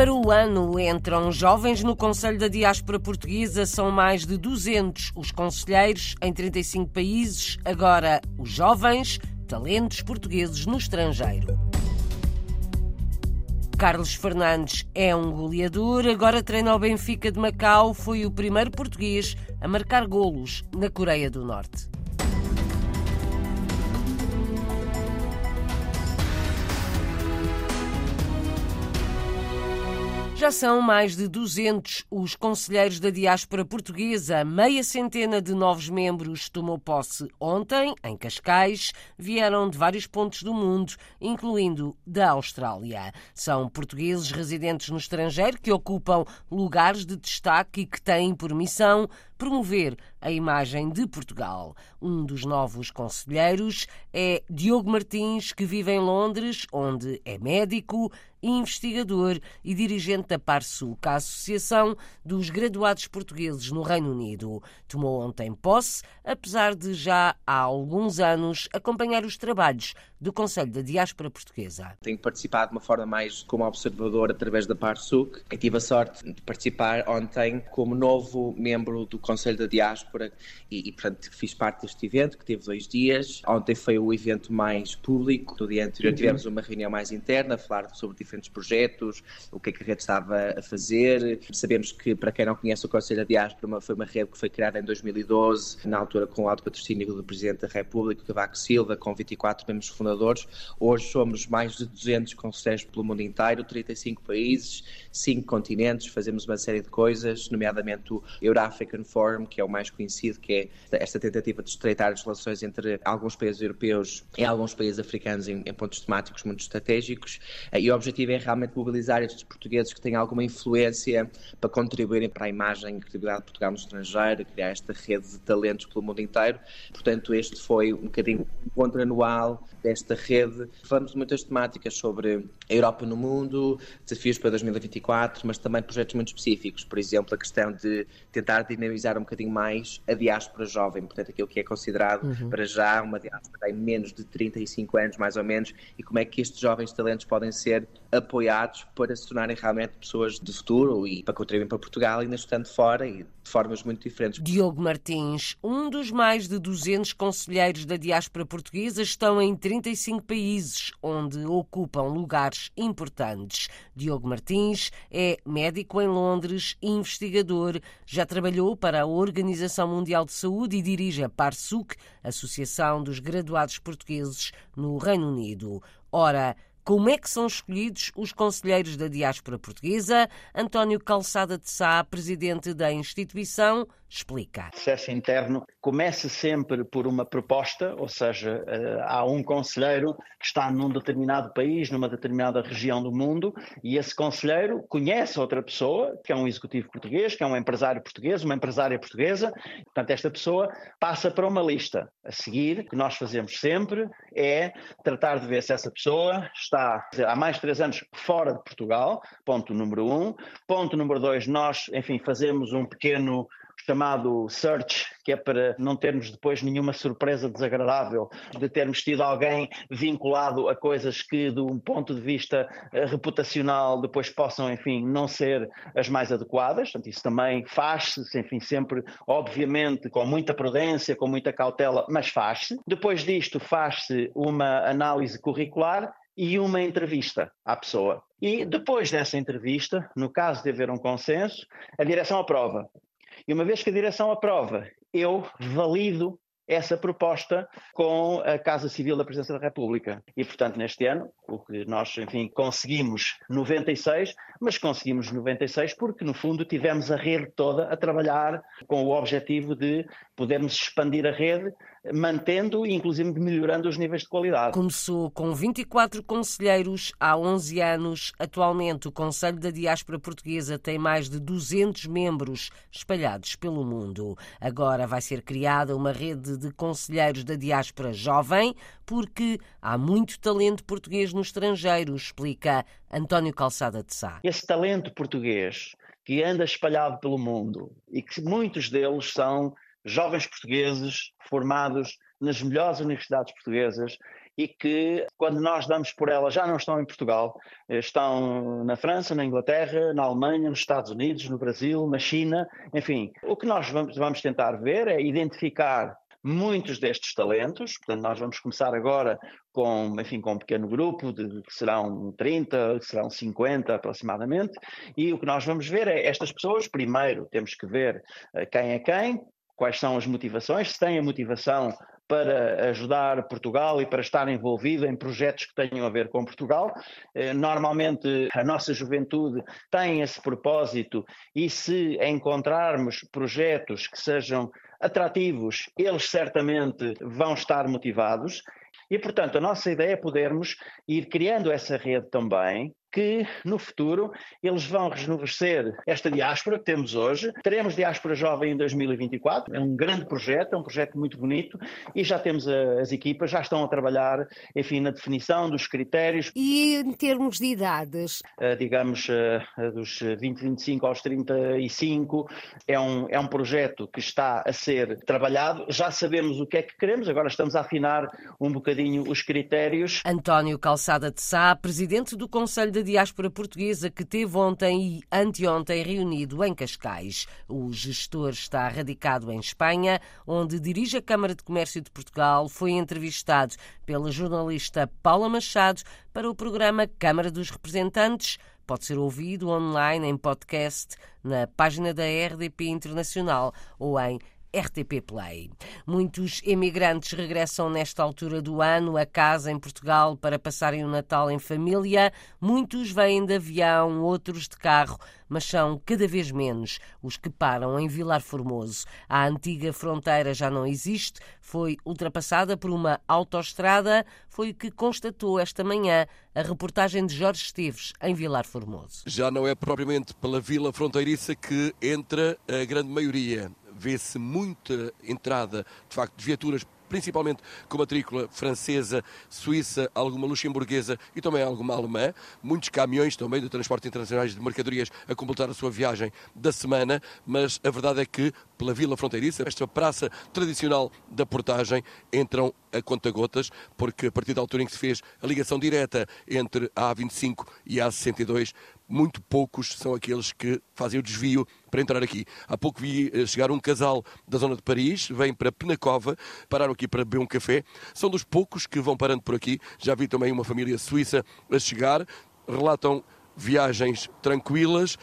para o ano entram jovens no Conselho da Diáspora Portuguesa, são mais de 200 os conselheiros em 35 países. Agora, os jovens, talentos portugueses no estrangeiro. Carlos Fernandes é um goleador, agora treina o Benfica de Macau, foi o primeiro português a marcar golos na Coreia do Norte. Já são mais de 200 os conselheiros da diáspora portuguesa. Meia centena de novos membros tomou posse ontem, em Cascais. Vieram de vários pontos do mundo, incluindo da Austrália. São portugueses residentes no estrangeiro que ocupam lugares de destaque e que têm por missão promover a imagem de Portugal. Um dos novos conselheiros é Diogo Martins, que vive em Londres, onde é médico, investigador e dirigente da PARSUC, a Associação dos Graduados Portugueses no Reino Unido. Tomou ontem posse, apesar de já há alguns anos acompanhar os trabalhos do Conselho da Diáspora Portuguesa. Tenho participado de uma forma mais como observador através da PARSUC e tive a sorte de participar ontem como novo membro do Conselho da Diáspora e, e, portanto, fiz parte deste evento que teve dois dias. Ontem foi o evento mais público. No dia anterior uhum. tivemos uma reunião mais interna, a falar sobre diferentes projetos, o que é que a rede estava a fazer. Sabemos que, para quem não conhece o Conselho da Diáspora, foi uma rede que foi criada em 2012, na altura com o alto patrocínio do Presidente da República, Cavaco Silva, com 24 membros fundadores. Hoje somos mais de 200 conselheiros pelo mundo inteiro, 35 países, 5 continentes, fazemos uma série de coisas, nomeadamente o Euro-African Forum, Que é o mais conhecido, que é esta tentativa de estreitar as relações entre alguns países europeus e alguns países africanos em, em pontos temáticos muito estratégicos. Eh, e o objetivo é realmente mobilizar estes portugueses que têm alguma influência para contribuírem para a imagem e credibilidade de Portugal no estrangeiro, criar esta rede de talentos pelo mundo inteiro. Portanto, este foi um bocadinho o encontro anual desta rede. Falamos de muitas temáticas sobre a Europa no mundo, desafios para 2024, mas também projetos muito específicos. Por exemplo, a questão de tentar dinamizar um bocadinho mais a diáspora jovem, portanto, aquilo que é considerado uhum. para já uma diáspora em menos de 35 anos, mais ou menos, e como é que estes jovens talentos podem ser apoiados para se tornarem realmente pessoas de futuro e para contribuir para Portugal, ainda estando fora e de formas muito diferentes. Diogo Martins, um dos mais de 200 conselheiros da diáspora portuguesa, estão em 35 países, onde ocupam lugares importantes. Diogo Martins é médico em Londres e investigador. Já trabalhou para a Organização Mundial de Saúde e dirige a PARSUC, Associação dos Graduados Portugueses no Reino Unido. Ora, como é que são escolhidos os conselheiros da diáspora portuguesa? António Calçada de Sá, presidente da instituição, explica. O processo interno começa sempre por uma proposta, ou seja, eh, há um conselheiro que está num determinado país, numa determinada região do mundo, e esse conselheiro conhece outra pessoa, que é um executivo português, que é um empresário português, uma empresária portuguesa, portanto, esta pessoa passa para uma lista. A seguir, o que nós fazemos sempre é tratar de ver se essa pessoa está há mais de três anos fora de Portugal, ponto número um. Ponto número dois, nós, enfim, fazemos um pequeno chamado search, que é para não termos depois nenhuma surpresa desagradável de termos tido alguém vinculado a coisas que, de um ponto de vista eh, reputacional, depois possam, enfim, não ser as mais adequadas. Portanto, isso também faz-se, enfim, sempre, obviamente, com muita prudência, com muita cautela, mas faz-se. Depois disto, faz-se uma análise curricular e uma entrevista à pessoa. E depois dessa entrevista, no caso de haver um consenso, a direção aprova. E uma vez que a direção aprova, eu valido essa proposta com a Casa Civil da Presidência da República. E, portanto, neste ano, o que nós, enfim, conseguimos 96, mas conseguimos 96 porque, no fundo, tivemos a rede toda a trabalhar com o objetivo de podermos expandir a rede, mantendo e, inclusive, melhorando os níveis de qualidade. Começou com 24 conselheiros há 11 anos. Atualmente, o Conselho da Diáspora Portuguesa tem mais de 200 membros espalhados pelo mundo. Agora vai ser criada uma rede de conselheiros da diáspora jovem, porque há muito talento português no estrangeiro, explica António Calçada de Sá. Esse talento português que anda espalhado pelo mundo e que muitos deles são jovens portugueses formados nas melhores universidades portuguesas e que, quando nós damos por elas, já não estão em Portugal, estão na França, na Inglaterra, na Alemanha, nos Estados Unidos, no Brasil, na China, enfim. O que nós vamos, tentar ver é identificar muitos destes talentos, portanto nós vamos começar agora com, enfim, com um pequeno grupo, de, que serão 30, que serão 50 aproximadamente, e o que nós vamos ver é estas pessoas, primeiro temos que ver uh, quem é quem, quais são as motivações, se têm a motivação para ajudar Portugal e para estar envolvido em projetos que tenham a ver com Portugal. Eh, normalmente a nossa juventude tem esse propósito e se encontrarmos projetos que sejam atrativos, eles certamente vão estar motivados. E, portanto, a nossa ideia é podermos ir criando essa rede também, que no futuro eles vão rejuvenescer esta diáspora que temos hoje. Teremos Diáspora Jovem em 2024, é um grande projeto, é um projeto muito bonito e já temos a, as equipas, já estão a trabalhar, enfim, na definição dos critérios. E em termos de idades? Uh, digamos, uh, dos 20, 25 aos 35, é um, é um projeto que está a ser trabalhado, já sabemos o que é que queremos, agora estamos a afinar um bocadinho os critérios. António Calçada de Sá, presidente do Conselho de da diáspora portuguesa que teve ontem e anteontem reunido em Cascais. O gestor está radicado em Espanha, onde dirige a Câmara de Comércio de Portugal. Foi entrevistado pela jornalista Paula Machado para o programa Câmara dos Representantes. Pode ser ouvido online em podcast na página da RDP Internacional ou em RTP Play. Muitos emigrantes regressam nesta altura do ano a casa em Portugal para passarem o Natal em família. Muitos vêm de avião, outros de carro, mas são cada vez menos os que param em Vilar Formoso. A antiga fronteira já não existe, foi ultrapassada por uma autoestrada, foi o que constatou esta manhã a reportagem de Jorge Esteves em Vilar Formoso. Já não é propriamente pela vila fronteiriça que entra a grande maioria vê-se muita entrada, de facto, de viaturas principalmente com matrícula francesa, suíça, alguma luxemburguesa e também alguma alemã. Muitos caminhões também de transporte internacionais de mercadorias a completar a sua viagem da semana, mas a verdade é que pela Vila Fronteiriça, esta praça tradicional da portagem, entram a conta-gotas, porque a partir da altura em que se fez a ligação direta entre a A25 e a A62, muito poucos são aqueles que fazem o desvio para entrar aqui. Há pouco vi eh, chegar um casal da zona de Paris, vem para Penacova, pararam aqui para beber um café. São dos poucos que vão parando por aqui. Já vi também uma família suíça a chegar. Relatam viagens tranquilas,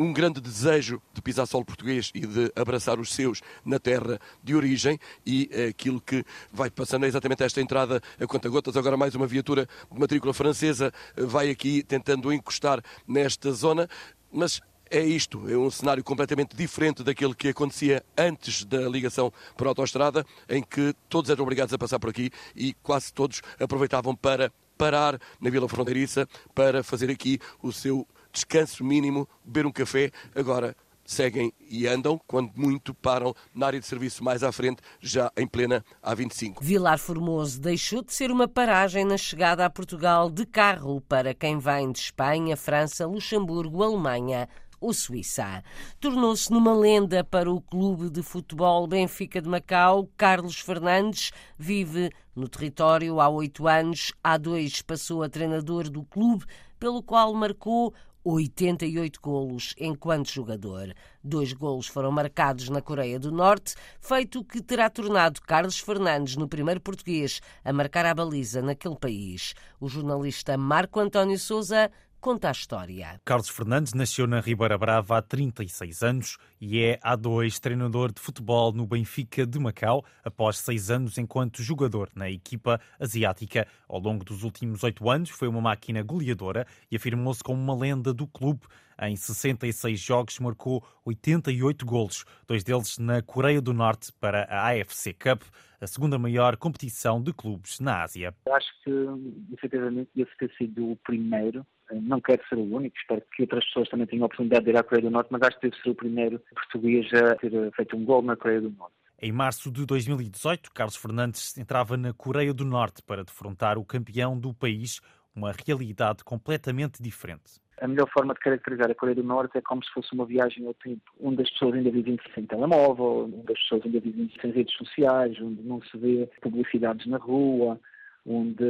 um grande desejo de pisar solo português e de abraçar os seus na terra de origem e aquilo que vai passando é exatamente esta entrada a conta-gotas. Agora mais uma viatura de matrícula francesa vai aqui tentando encostar nesta zona, mas é isto, é um cenário completamente diferente daquele que acontecia antes da ligação por autoestrada, em que todos eram obrigados a passar por aqui e quase todos aproveitavam para parar na Vila Fronteiriça para fazer aqui o seu descanso mínimo, beber um café. Agora seguem e andam, quando muito param na área de serviço mais à frente, já em plena A25. Vilar Formoso deixou de ser uma paragem na chegada a Portugal de carro para quem vem de Espanha, França, Luxemburgo, Alemanha ou Suíça. Tornou-se numa lenda para o clube de futebol Benfica de Macau. Carlos Fernandes vive no território há oito anos. Há dois passou a treinador do clube, pelo qual marcou 88 golos enquanto jogador. Dois golos foram marcados na Coreia do Norte, feito que terá tornado Carlos Fernandes no primeiro português a marcar a baliza naquele país. O jornalista Marco António Souza conta a história. Carlos Fernandes nasceu na Ribeira Brava há 36 anos e é há dois treinador de futebol no Benfica de Macau, após seis anos enquanto jogador na equipa asiática. Ao longo dos últimos oito anos foi uma máquina goleadora e afirmou-se como uma lenda do clube. Em 66 jogos marcou 88 golos, dois deles na Coreia do Norte para a AFC Cup, a segunda maior competição de clubes na Ásia. Acho que, efetivamente, esse ter sido o primeiro não quero ser o único, espero que outras pessoas também tenham a oportunidade de ir à Coreia do Norte, mas acho que deve ser o primeiro português a ter feito um gol na Coreia do Norte. Em março de 2018, Carlos Fernandes entrava na Coreia do Norte para defrontar o campeão do país, uma realidade completamente diferente. A melhor forma de caracterizar a Coreia do Norte é como se fosse uma viagem ao tempo, onde as pessoas ainda vivem sem telemóvel, onde as pessoas ainda vivem sem redes sociais, onde não se vê publicidades na rua, onde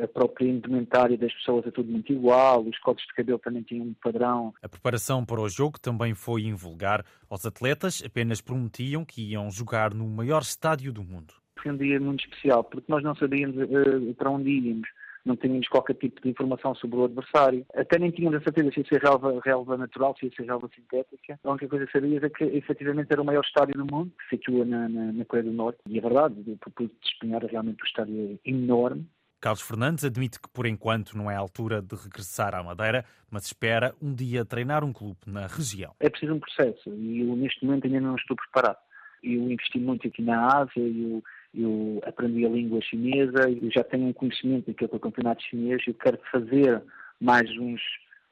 a própria indumentária das pessoas é tudo muito igual, os cortes de cabelo também tinham um padrão. A preparação para o jogo também foi invulgar. Os atletas apenas prometiam que iam jogar no maior estádio do mundo. Foi um dia muito especial, porque nós não sabíamos uh, para onde íamos não tínhamos qualquer tipo de informação sobre o adversário. Até nem tínhamos a certeza se ia ser relva, relva natural, se ia ser relva sintética. A única coisa que sabias é que efetivamente era o maior estádio do mundo, que se situa na, na, na Coreia do Norte. E é verdade, o pude despenhar realmente o estádio enorme. Carlos Fernandes admite que por enquanto não é a altura de regressar à Madeira, mas espera um dia treinar um clube na região. É preciso um processo e eu neste momento ainda não estou preparado. Eu investi muito aqui na Ásia, eu eu aprendi a língua chinesa, eu já tenho um conhecimento daquilo que é o campeonato chinês, eu quero fazer mais uns,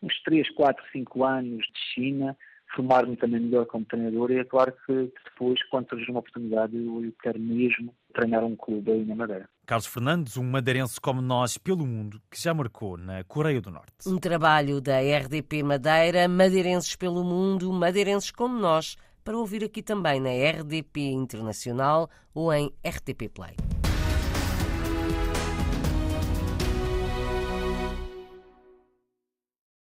uns 3, 4, 5 anos de China, formar-me também melhor como treinador e é claro que depois, quando surgir uma oportunidade, eu, eu quero mesmo treinar um clube aí na Madeira. Carlos Fernandes, um madeirense como nós pelo mundo, que já marcou na Coreia do Norte. Um trabalho da RDP Madeira, madeirenses pelo mundo, madeirenses como nós, para ouvir aqui também na RDP Internacional ou em RTP Play.